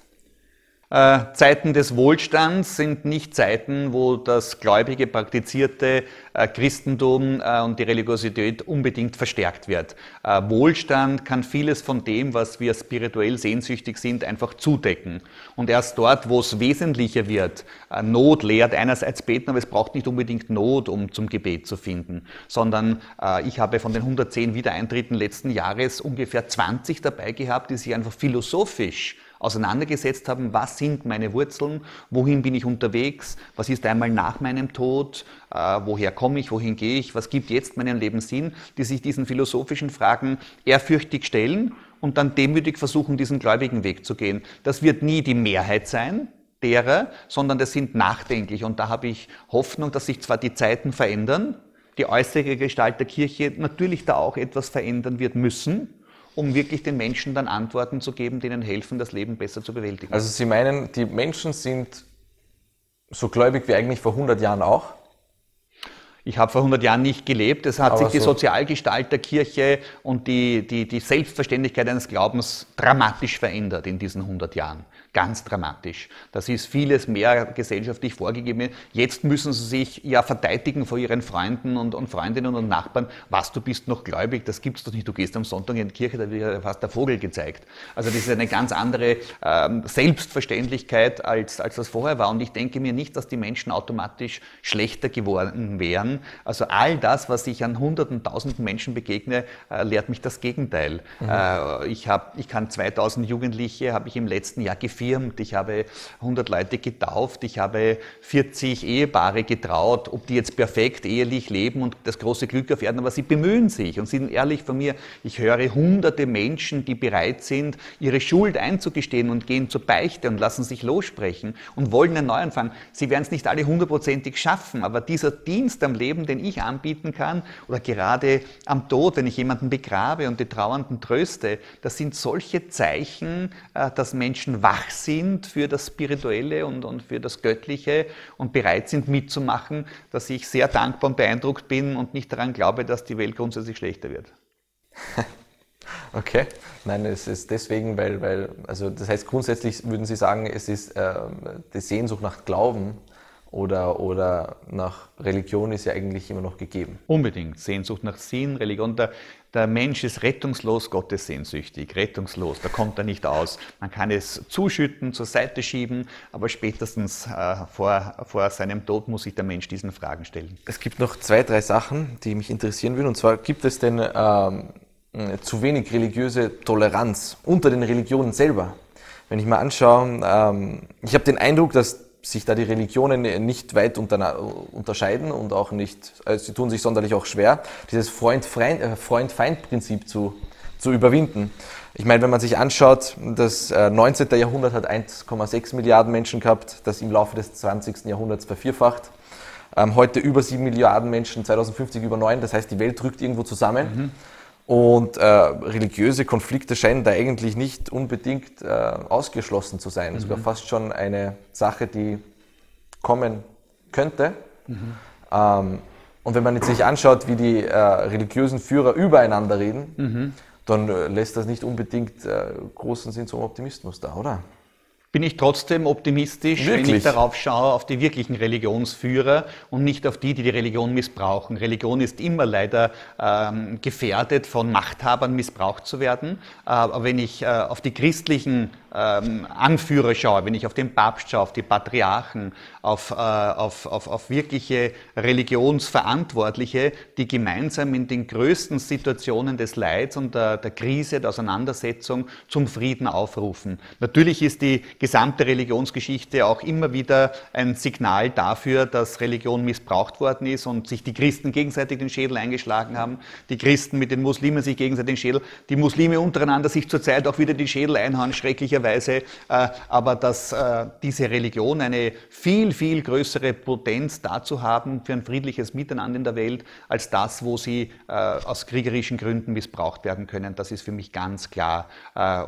Äh, Zeiten des Wohlstands sind nicht Zeiten, wo das gläubige, praktizierte äh, Christentum äh, und die Religiosität unbedingt verstärkt wird. Wohlstand kann vieles von dem, was wir spirituell sehnsüchtig sind, einfach zudecken. Und erst dort, wo es wesentlicher wird, Not lehrt einerseits beten, aber es braucht nicht unbedingt Not, um zum Gebet zu finden, sondern ich habe von den 110 Wiedereintritten letzten Jahres ungefähr 20 dabei gehabt, die sich einfach philosophisch auseinandergesetzt haben, was sind meine Wurzeln, wohin bin ich unterwegs, was ist einmal nach meinem Tod, äh, woher komme ich, wohin gehe ich, was gibt jetzt meinem Leben Sinn, die sich diesen philosophischen Fragen ehrfürchtig stellen und dann demütig versuchen, diesen gläubigen Weg zu gehen. Das wird nie die Mehrheit sein, derer, sondern das sind nachdenklich. Und da habe ich Hoffnung, dass sich zwar die Zeiten verändern, die äußere Gestalt der Kirche natürlich da auch etwas verändern wird müssen, um wirklich den Menschen dann Antworten zu geben, denen helfen, das Leben besser zu bewältigen. Also Sie meinen, die Menschen sind so gläubig wie eigentlich vor 100 Jahren auch? Ich habe vor 100 Jahren nicht gelebt. Es hat Aber sich die so Sozialgestalt der Kirche und die, die, die Selbstverständlichkeit eines Glaubens dramatisch verändert in diesen 100 Jahren ganz dramatisch. Das ist vieles mehr gesellschaftlich vorgegeben. Jetzt müssen sie sich ja verteidigen vor ihren Freunden und, und Freundinnen und Nachbarn. Was, du bist noch gläubig, das gibt's doch nicht. Du gehst am Sonntag in die Kirche, da wird fast der Vogel gezeigt. Also das ist eine ganz andere ähm, Selbstverständlichkeit, als, als das vorher war. Und ich denke mir nicht, dass die Menschen automatisch schlechter geworden wären. Also all das, was ich an hunderten, tausenden Menschen begegne, äh, lehrt mich das Gegenteil. Mhm. Äh, ich, hab, ich kann 2000 Jugendliche, habe ich im letzten Jahr gefilmt, gefirmt, ich habe 100 Leute getauft, ich habe 40 Ehepaare getraut, ob die jetzt perfekt ehelich leben und das große Glück erfahren, aber sie bemühen sich und sind ehrlich von mir. Ich höre hunderte Menschen, die bereit sind, ihre Schuld einzugestehen und gehen zur Beichte und lassen sich lossprechen und wollen einen Neuanfang. Sie werden es nicht alle hundertprozentig schaffen, aber dieser Dienst am Leben, den ich anbieten kann, oder gerade am Tod, wenn ich jemanden begrabe und die Trauernden tröste, das sind solche Zeichen, äh, dass Menschen wach sind für das Spirituelle und, und für das Göttliche und bereit sind mitzumachen, dass ich sehr dankbar und beeindruckt bin und nicht daran glaube, dass die Welt grundsätzlich schlechter wird. Okay, nein, es ist deswegen, weil, weil, also das heißt grundsätzlich würden Sie sagen, es ist äh, die Sehnsucht nach Glauben oder, oder nach Religion ist ja eigentlich immer noch gegeben. Unbedingt. Sehnsucht nach Sinn, Religion. Der, der Mensch ist rettungslos, Gott ist sehnsüchtig, rettungslos, da kommt er nicht aus. Man kann es zuschütten, zur Seite schieben, aber spätestens äh, vor, vor seinem Tod muss sich der Mensch diesen Fragen stellen. Es gibt noch zwei, drei Sachen, die mich interessieren würden. Und zwar gibt es denn ähm, zu wenig religiöse Toleranz unter den Religionen selber? Wenn ich mal anschaue, ähm, ich habe den Eindruck, dass sich da die Religionen nicht weit unterscheiden und auch nicht, also sie tun sich sonderlich auch schwer, dieses äh, Freund-Feind-Prinzip zu, zu überwinden. Ich meine, wenn man sich anschaut, das 19. Äh, Jahrhundert hat 1,6 Milliarden Menschen gehabt, das im Laufe des 20. Jahrhunderts vervierfacht. Ähm, heute über 7 Milliarden Menschen, 2050 über 9, das heißt, die Welt rückt irgendwo zusammen. Mhm. Und äh, religiöse Konflikte scheinen da eigentlich nicht unbedingt äh, ausgeschlossen zu sein. Mhm. Sogar fast schon eine Sache, die kommen könnte. Mhm. Ähm, und wenn man jetzt sich anschaut, wie die äh, religiösen Führer übereinander reden, mhm. dann äh, lässt das nicht unbedingt äh, großen Sinn zum Optimismus da, oder? Bin ich trotzdem optimistisch, Wirklich? wenn ich darauf schaue, auf die wirklichen Religionsführer und nicht auf die, die die Religion missbrauchen. Religion ist immer leider ähm, gefährdet, von Machthabern missbraucht zu werden. Äh, aber wenn ich äh, auf die christlichen ähm, Anführer schaue, wenn ich auf den Papst schaue, auf die Patriarchen, auf, äh, auf, auf, auf wirkliche Religionsverantwortliche, die gemeinsam in den größten Situationen des Leids und der, der Krise, der Auseinandersetzung zum Frieden aufrufen. Natürlich ist die gesamte Religionsgeschichte auch immer wieder ein Signal dafür, dass Religion missbraucht worden ist und sich die Christen gegenseitig den Schädel eingeschlagen haben, die Christen mit den Muslimen sich gegenseitig den Schädel, die Muslime untereinander sich zurzeit auch wieder die Schädel einhauen, schrecklicherweise, äh, aber dass äh, diese Religion eine viel, viel größere Potenz dazu haben für ein friedliches Miteinander in der Welt, als das, wo sie äh, aus kriegerischen Gründen missbraucht werden können. Das ist für mich ganz klar.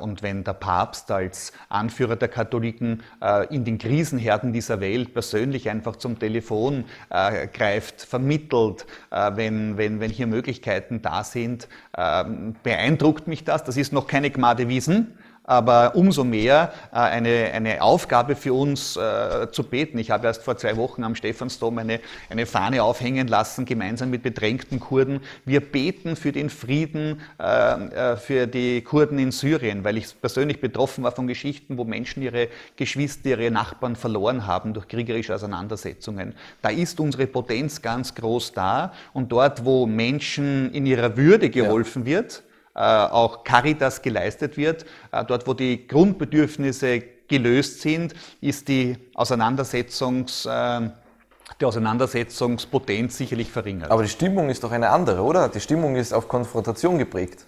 Und wenn der Papst als Anführer der Katholiken in den Krisenherden dieser Welt persönlich einfach zum Telefon greift, vermittelt, wenn, wenn, wenn hier Möglichkeiten da sind, ähm, beeindruckt mich das. Das ist noch keine Gnade Wiesen aber umso mehr äh, eine, eine Aufgabe für uns äh, zu beten. Ich habe erst vor zwei Wochen am Stephansdom eine, eine Fahne aufhängen lassen, gemeinsam mit bedrängten Kurden. Wir beten für den Frieden äh, für die Kurden in Syrien, weil ich persönlich betroffen war von Geschichten, wo Menschen ihre Geschwister, ihre Nachbarn verloren haben durch kriegerische Auseinandersetzungen. Da ist unsere Potenz ganz groß da und dort, wo Menschen in ihrer Würde geholfen ja. wird, auch Caritas geleistet wird. Äh, dort, wo die Grundbedürfnisse gelöst sind, ist die Auseinandersetzungs äh, die Auseinandersetzungspotenz sicherlich verringert. Aber die Stimmung ist doch eine andere, oder? Die Stimmung ist auf Konfrontation geprägt.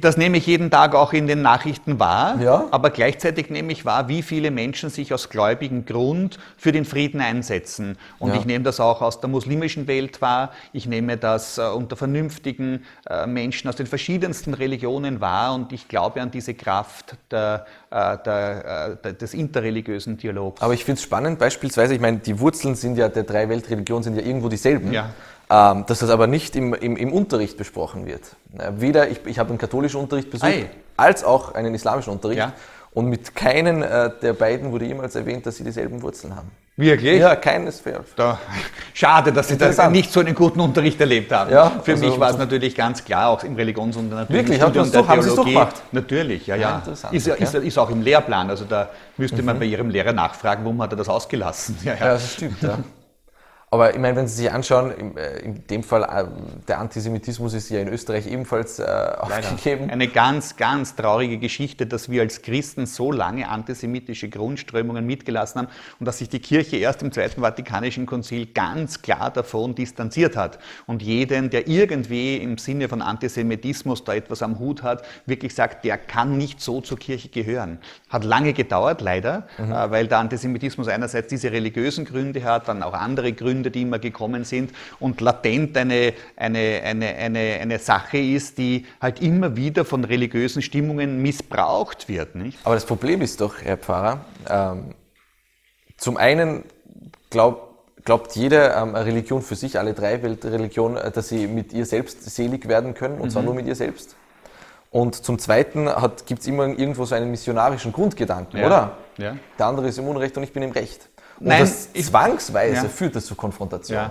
Das nehme ich jeden Tag auch in den Nachrichten wahr, ja. aber gleichzeitig nehme ich wahr, wie viele Menschen sich aus gläubigem Grund für den Frieden einsetzen. Und ja. ich nehme das auch aus der muslimischen Welt wahr, ich nehme das äh, unter vernünftigen äh, Menschen aus den verschiedensten Religionen wahr und ich glaube an diese Kraft der, äh, der, der, des interreligiösen Dialogs. Aber ich finde es spannend, beispielsweise, ich meine, die Wurzeln sind ja der drei Weltreligionen sind ja irgendwo dieselben. Ja. Ähm, dass das aber nicht im, im, im Unterricht besprochen wird. Weder, ich, ich habe einen katholischen Unterricht besucht, Ei. als auch einen islamischen Unterricht. Ja. Und mit keinen äh, der beiden wurde jemals erwähnt, dass sie dieselben Wurzeln haben. Wirklich? Ja, keines Da, schade, dass Sie da nicht so einen guten Unterricht erlebt haben. Ja, Für also mich war es natürlich ganz klar, auch im Religionsunterricht. Wirklich? Haben, und doch, haben Sie es doch gemacht? Natürlich, ja, ja. Ist, okay. ist, ist, auch im Lehrplan. Also da müsste mhm. man bei Ihrem Lehrer nachfragen, warum hat er das ausgelassen. Ja, ja. ja das stimmt. Ja. Aber ich meine, wenn Sie sich anschauen, äh, in dem Fall, äh, der Antisemitismus ist ja in Österreich ebenfalls äh, aufgegeben. Eine ganz, ganz traurige Geschichte, dass wir als Christen so lange antisemitische Grundströmungen mitgelassen haben und dass sich die Kirche erst im Zweiten Vatikanischen Konzil ganz klar davon distanziert hat. Und jeden, der irgendwie im Sinne von Antisemitismus da etwas am Hut hat, wirklich sagt, der kann nicht so zur Kirche gehören. Hat lange gedauert, leider, mhm. weil der Antisemitismus einerseits diese religiösen Gründe hat, dann auch andere Gründe, Gründe, die immer gekommen sind und latent eine, eine, eine, eine, eine Sache ist, die halt immer wieder von religiösen Stimmungen missbraucht wird. Nicht? Aber das Problem ist doch, Herr Pfarrer, ähm, zum einen glaubt glaubt jede ähm, Religion für sich, alle drei Weltreligionen, äh, dass sie mit ihr selbst selig werden können, und mhm. zwar nur mit ihr selbst. Und zum Zweiten gibt es immer irgendwo so einen missionarischen Grundgedanken, ja. oder? Ja. Der andere ist im Unrecht und ich bin im Recht. Und Nein, das zwangsweise ja. führt das zu Konfrontation. Ja.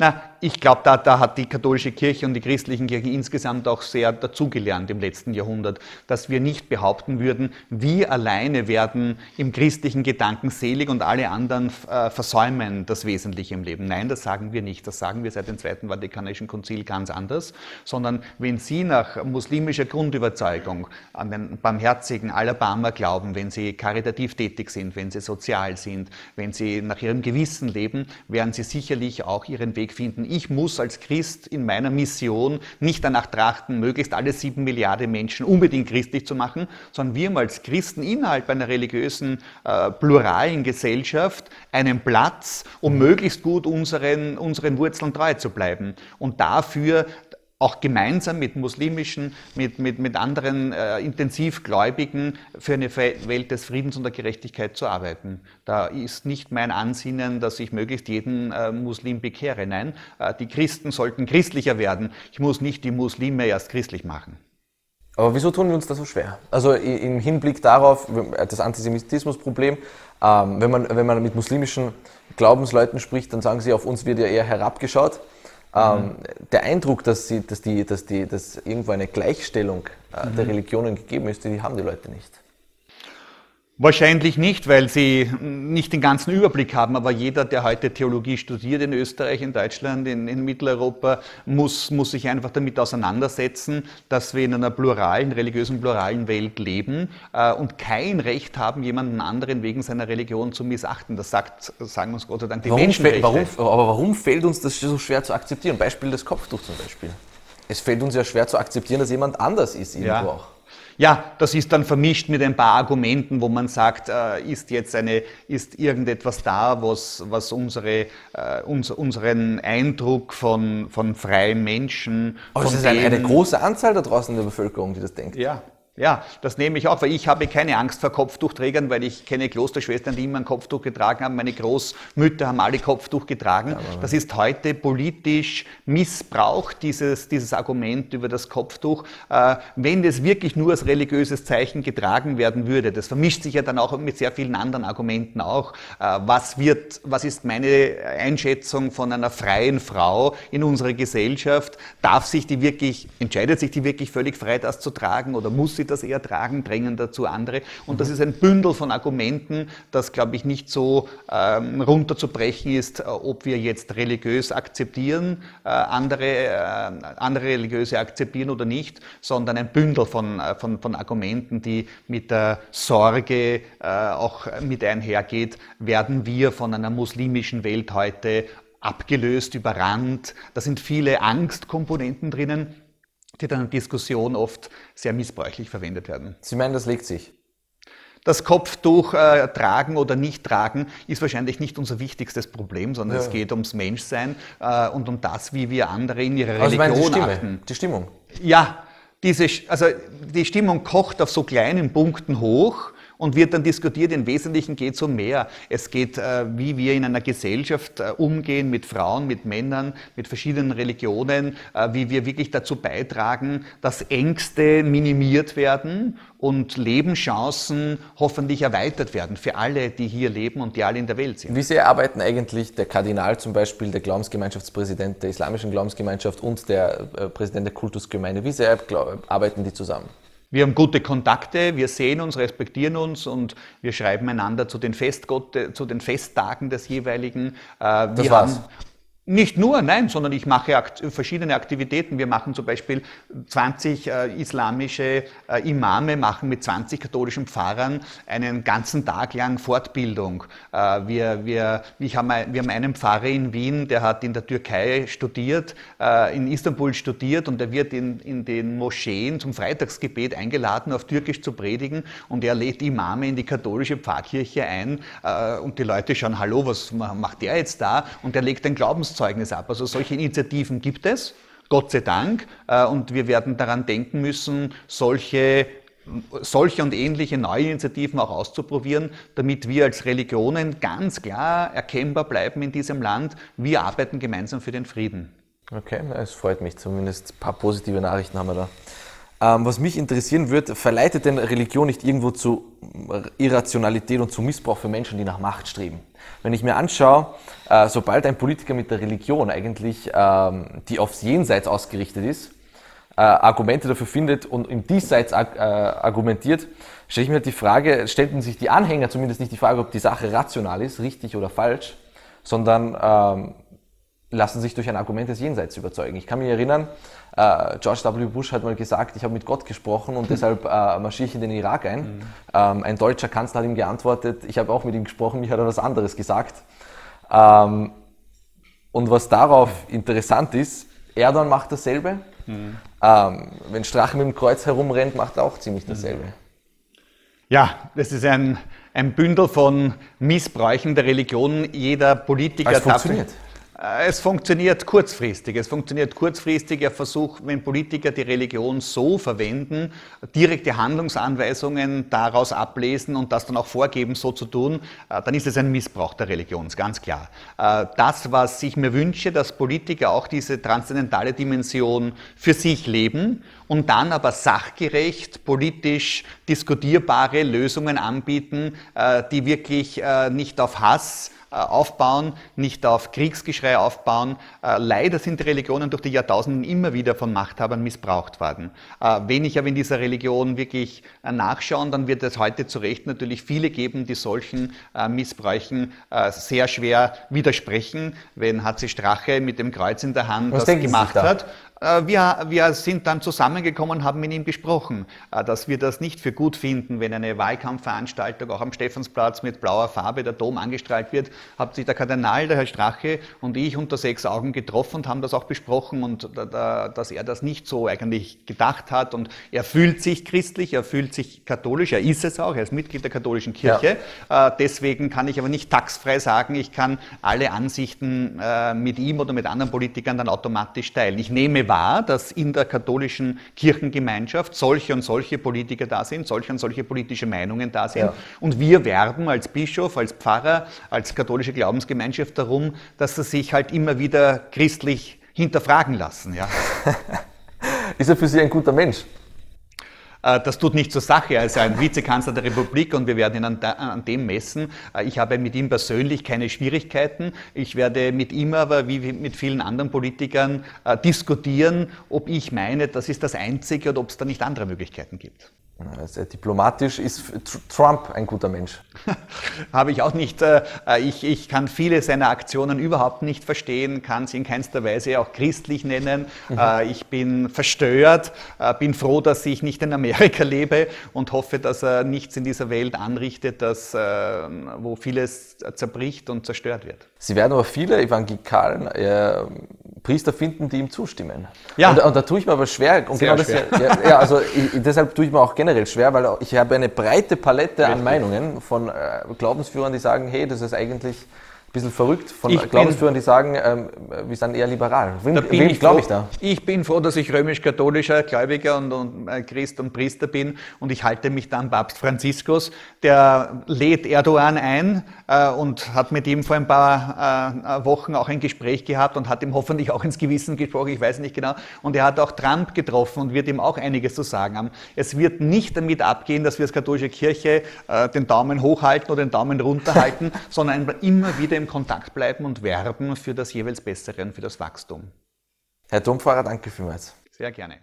Na, ich glaube, da, da hat die katholische Kirche und die christlichen Kirchen insgesamt auch sehr dazugelernt im letzten Jahrhundert, dass wir nicht behaupten würden, wir alleine werden im christlichen Gedanken selig und alle anderen äh, versäumen das Wesentliche im Leben. Nein, das sagen wir nicht. Das sagen wir seit dem Zweiten Vatikanischen Konzil ganz anders, sondern wenn Sie nach muslimischer Grundüberzeugung an den barmherzigen Alabama glauben, wenn Sie karitativ tätig sind, wenn Sie sozial sind, wenn Sie nach Ihrem Gewissen leben, werden Sie sicherlich auch Ihren Weg finden. Ich muss als Christ in meiner Mission nicht danach trachten, möglichst alle sieben Milliarden Menschen unbedingt christlich zu machen, sondern wir als Christen innerhalb einer religiösen, äh, pluralen Gesellschaft einen Platz, um möglichst gut unseren, unseren Wurzeln treu zu bleiben. Und dafür auch gemeinsam mit muslimischen, mit, mit, mit anderen äh, Intensivgläubigen für eine Welt des Friedens und der Gerechtigkeit zu arbeiten. Da ist nicht mein Ansinnen, dass ich möglichst jeden äh, Muslim bekehre. Nein, äh, die Christen sollten christlicher werden. Ich muss nicht die Muslime erst christlich machen. Aber wieso tun wir uns das so schwer? Also im Hinblick darauf, das Antisemitismusproblem, ähm, wenn, man, wenn man mit muslimischen Glaubensleuten spricht, dann sagen sie, auf uns wird ja eher herabgeschaut. Ähm, mhm. Der Eindruck, dass, sie, dass, die, dass, die, dass irgendwo eine Gleichstellung äh, mhm. der Religionen gegeben ist, die haben die Leute nicht. Wahrscheinlich nicht, weil sie nicht den ganzen Überblick haben, aber jeder, der heute Theologie studiert in Österreich, in Deutschland, in, in, Mitteleuropa, muss, muss sich einfach damit auseinandersetzen, dass wir in einer pluralen, religiösen pluralen Welt leben äh, und kein Recht haben, jemanden anderen wegen seiner Religion zu missachten. Das sagt, sagen uns Gott sei Dank die warum Menschenrechte. Warum, aber warum fällt uns das so schwer zu akzeptieren? Beispiel das Kopftuch zum Beispiel. Es fällt uns ja schwer zu akzeptieren, dass jemand anders ist irgendwo ja. auch. Ja, das ist dann vermischt mit ein paar Argumenten, wo man sagt, äh, ist jetzt eine, ist irgendetwas da, was, was unsere, äh, uns, unseren Eindruck von, von freien Menschen. Aber es ist eine, eine große Anzahl da draußen in der Bevölkerung, die das denkt. Ja, ja, das nehme ich auch, weil ich habe keine Angst vor Kopftuchträgern, weil ich kenne Klosterschwestern, die immer ein Kopftuch getragen haben. Meine Großmütter haben alle Kopftuch getragen. Das ist heute politisch missbraucht, dieses, dieses Argument über das Kopftuch. Äh, wenn das wirklich nur als religiöses Zeichen getragen werden würde, das vermischt sich ja dann auch mit sehr vielen anderen Argumenten auch. Äh, was wird, was ist meine Einschätzung von einer freien Frau in unserer Gesellschaft? Darf sich die wirklich, entscheidet sich die wirklich völlig frei, das zu tragen oder muss sie das eher tragen, drängen dazu andere. Und mhm. das ist ein Bündel von Argumenten, das, glaube ich, nicht so ähm, runterzubrechen ist, äh, ob wir jetzt religiös akzeptieren, äh, andere, äh, andere religiöse akzeptieren oder nicht, sondern ein Bündel von, äh, von, von Argumenten, die mit der Sorge äh, auch mit einhergeht, werden wir von einer muslimischen Welt heute abgelöst, überrannt. Da sind viele Angstkomponenten drinnen die dann in Diskussion oft sehr missbräuchlich verwendet werden. Sie meinen, das legt sich? Das Kopftuch äh, tragen oder nicht tragen ist wahrscheinlich nicht unser wichtigstes Problem, sondern ja. es geht ums Menschsein äh, und um das, wie wir andere in ihrer also Religion die achten. Die Stimmung. Ja, diese, also die Stimmung kocht auf so kleinen Punkten hoch und wird dann diskutiert. Im Wesentlichen geht es um mehr. Es geht, äh, wie wir in einer Gesellschaft äh, umgehen mit Frauen, mit Männern, mit verschiedenen Religionen, äh, wie wir wirklich dazu beitragen, dass Ängste minimiert werden und Lebenschancen hoffentlich erweitert werden für alle, die hier leben und die alle in der Welt sind. Wie sehr arbeiten eigentlich der Kardinal zum Beispiel, der Glaubensgemeinschaftspräsident der Islamischen Glaubensgemeinschaft und der Präsident der Kultusgemeinde, wie sehr arbeiten die zusammen? Wir haben gute Kontakte, wir sehen uns, respektieren uns und wir schreiben einander zu den, Festgott, zu den Festtagen des jeweiligen. Äh, das war's. Haben, nicht nur, nein, sondern ich mache verschiedene Aktivitäten. Wir machen zum Beispiel 20 äh, islamische äh, Imame, machen mit 20 katholischen Pfarrern einen ganzen Tag lang Fortbildung. Äh, wir, wir, ich hab, wir haben einen Pfarrer in Wien, der hat in der Türkei studiert, in Istanbul studiert und der wird in, in den Moscheen zum Freitagsgebet eingeladen, auf Türkisch zu predigen und er lädt Imame in die katholische Pfarrkirche ein und die Leute schauen, hallo, was macht der jetzt da? Und er legt ein Glaubens Zeugnis ab. Also solche Initiativen gibt es, Gott sei Dank, äh, und wir werden daran denken müssen, solche solche und ähnliche neue Initiativen auch auszuprobieren, damit wir als Religionen ganz klar erkennbar bleiben in diesem Land. Wir arbeiten gemeinsam für den Frieden. Okay, es freut mich zumindest. Ein paar positive Nachrichten haben wir da. Ähm, was mich interessieren würde, verleitet denn Religion nicht irgendwo zu Irrationalität und zu Missbrauch für Menschen, die nach Macht streben? Wenn ich mir anschaue, äh, sobald ein Politiker mit der Religion eigentlich, ähm, die aufs Jenseits ausgerichtet ist, äh, Argumente dafür findet und im Diesseits äh, argumentiert, stelle ich mir halt die Frage, stellten sich die Anhänger zumindest nicht die Frage, ob die Sache rational ist, richtig oder falsch, sondern ähm, lassen sich durch ein Argument des Jenseits überzeugen. Ich kann mich erinnern, äh, George W. Bush hat mal gesagt, ich habe mit Gott gesprochen und deshalb äh, marschiere ich in den Irak ein. Mhm. Ähm, ein deutscher Kanzler hat ihm geantwortet, ich habe auch mit ihm gesprochen, mich hat er was anderes gesagt. Ähm, und was darauf interessant ist, Erdogan macht dasselbe. Mhm. Ähm, wenn Strache mit dem Kreuz herumrennt, macht er auch ziemlich dasselbe. Ja, das ist ein, ein Bündel von Missbräuchen der Religion. Jeder Politiker darf, Äh, es funktioniert kurzfristig. Es funktioniert kurzfristig. Er versucht, wenn Politiker die Religion so verwenden, direkte Handlungsanweisungen daraus ablesen und das dann auch vorgeben, so zu tun, äh, dann ist es ein Missbrauch der Religion, ist ganz klar. Äh, das, was ich mir wünsche, dass Politiker auch diese transzendentale Dimension für sich leben und dann aber sachgerecht, politisch diskutierbare Lösungen anbieten, die wirklich nicht auf Hass, äh, aufbauen, nicht auf Kriegsgeschrei aufbauen. Äh, leider sind die Religionen durch die Jahrtausende immer wieder von Machthabern missbraucht worden. Äh, wenn ich aber in dieser Religion wirklich nachschauen, dann wird es heute zu Recht natürlich viele geben, die solchen Missbräuchen sehr schwer widersprechen. Wenn HC Strache mit dem Kreuz in der Hand Was das gemacht hat, äh, wir, wir, sind dann zusammengekommen haben mit ihm gesprochen, äh, dass wir das nicht für gut finden, wenn eine Wahlkampfveranstaltung auch am Stephansplatz mit blauer Farbe, der Dom angestrahlt wird, hat sich der Kardinal, der Herr Strache und ich unter sechs Augen getroffen und haben das auch besprochen und dass er das nicht so eigentlich gedacht hat und er fühlt sich christlich, er fühlt sich katholisch, er ist es auch, er ist Mitglied der katholischen Kirche. Ja. Äh, deswegen kann ich aber nicht taxfrei sagen, ich kann alle Ansichten mit ihm oder mit anderen Politikern dann automatisch teilen. Ich nehme wahr, dass in der katholischen Kirchengemeinschaft solche und solche Politiker da sind, solche und solche politische Meinungen da sind. Ja. Und wir werben als Bischof, als Pfarrer, als katholische Glaubensgemeinschaft darum, dass sie sich halt immer wieder christlich hinterfragen lassen. Ja. Ist er für Sie ein guter Mensch? Äh, das tut nicht zur Sache. Er ist ein Vizekanzler der Republik und wir werden ihn an, dem messen. Äh, ich habe mit ihm persönlich keine Schwierigkeiten. Ich werde mit ihm aber, wie mit vielen anderen Politikern, äh, diskutieren, ob ich meine, das ist das Einzige oder ob es da nicht andere Möglichkeiten gibt. Sehr diplomatisch ist Trump ein guter Mensch. Habe ich auch nicht. Äh, ich, ich kann viele seiner Aktionen überhaupt nicht verstehen, kann sie in keinster Weise auch christlich nennen. Mhm. Äh, ich bin verstört, äh, bin froh, dass ich nicht in Amerika lebe und hoffe, dass er nichts in dieser Welt anrichtet, das, wo vieles zerbricht und zerstört wird. Sie werden aber viele Evangelikalen Priester finden, die ihm zustimmen. Ja. Und, und da tue ich mir aber schwer. Und Sehr genau schwer. Das, ja, ja, also ich, deshalb tue ich mir auch generell schwer, weil ich habe eine breite Palette Richtig. an Meinungen von äh, Glaubensführern, die sagen, hey, das ist eigentlich ein bisschen verrückt von ich Glaubensführern, die sagen, ähm, wir sind eher liberal. Wem, wem glaube ich da? Ich bin froh, dass ich römisch-katholischer Gläubiger und, und äh, Christ und Priester bin und ich halte mich da an Papst Franziskus, der lädt Erdogan ein äh, und hat mit ihm vor ein paar äh, Wochen auch ein Gespräch gehabt und hat ihm hoffentlich auch ins Gewissen gesprochen, ich weiß nicht genau. Und er hat auch Trump getroffen und wird ihm auch einiges zu sagen haben. Es wird nicht damit abgehen, dass wir als katholische Kirche äh, den Daumen hochhalten oder den Daumen runterhalten, sondern immer wieder im Kontakt bleiben und werben für das jeweils Bessere und für das Wachstum. Herr Domfahrer, danke vielmals. Sehr gerne.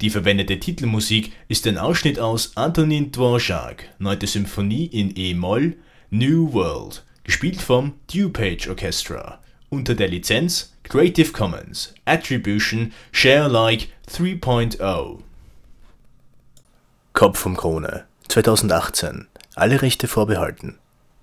Die verwendete Titelmusik ist ein Ausschnitt aus Antonin Dvorak, 9. Symphonie in E-Moll, New World, gespielt vom DuPage Orchestra, unter der Lizenz Creative Commons Attribution Share Alike 3.0. Kopf vom Krone 2018. Alle Rechte vorbehalten.